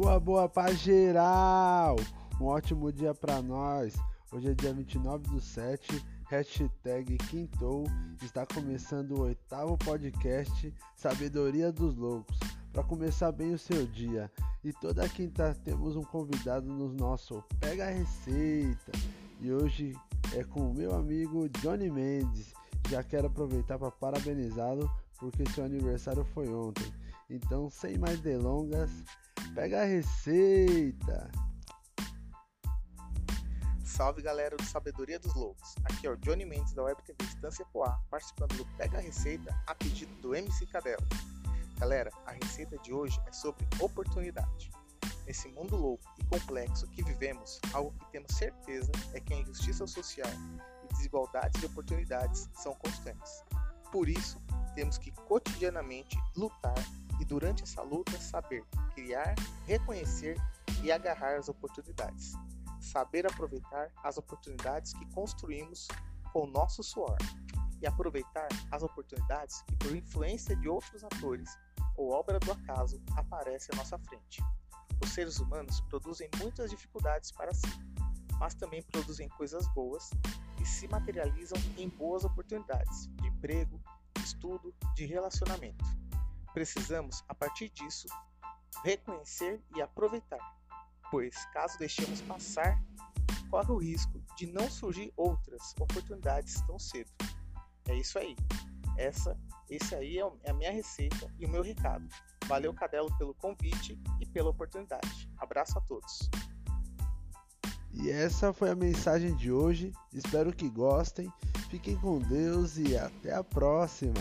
Boa, boa pra geral! Um ótimo dia pra nós. Hoje é dia 29 do 7, hashtag Quintou. Está começando o oitavo podcast Sabedoria dos Loucos. Para começar bem o seu dia. E toda quinta temos um convidado no nosso Pega a Receita. E hoje é com o meu amigo Johnny Mendes. Já quero aproveitar para parabenizá-lo porque seu aniversário foi ontem. Então, sem mais delongas, Pega a receita! Salve galera do Sabedoria dos Loucos! Aqui é o Johnny Mendes da Web TV Estância Poá, participando do Pega a Receita a pedido do MC Cadelo. Galera, a receita de hoje é sobre oportunidade. Nesse mundo louco e complexo que vivemos, algo que temos certeza é que a injustiça social e desigualdades de oportunidades são constantes. Por isso, temos que cotidianamente lutar e durante essa luta saber criar, reconhecer e agarrar as oportunidades. Saber aproveitar as oportunidades que construímos com nosso suor e aproveitar as oportunidades que por influência de outros atores ou obra do acaso aparecem à nossa frente. Os seres humanos produzem muitas dificuldades para si, mas também produzem coisas boas e se materializam em boas oportunidades de emprego, de estudo, de relacionamento. Precisamos, a partir disso, reconhecer e aproveitar, pois caso deixemos passar, corre o risco de não surgir outras oportunidades tão cedo. É isso aí. Essa, esse aí é, é a minha receita e o meu recado. Valeu, Cadelo, pelo convite e pela oportunidade. Abraço a todos. E essa foi a mensagem de hoje. Espero que gostem. Fiquem com Deus e até a próxima.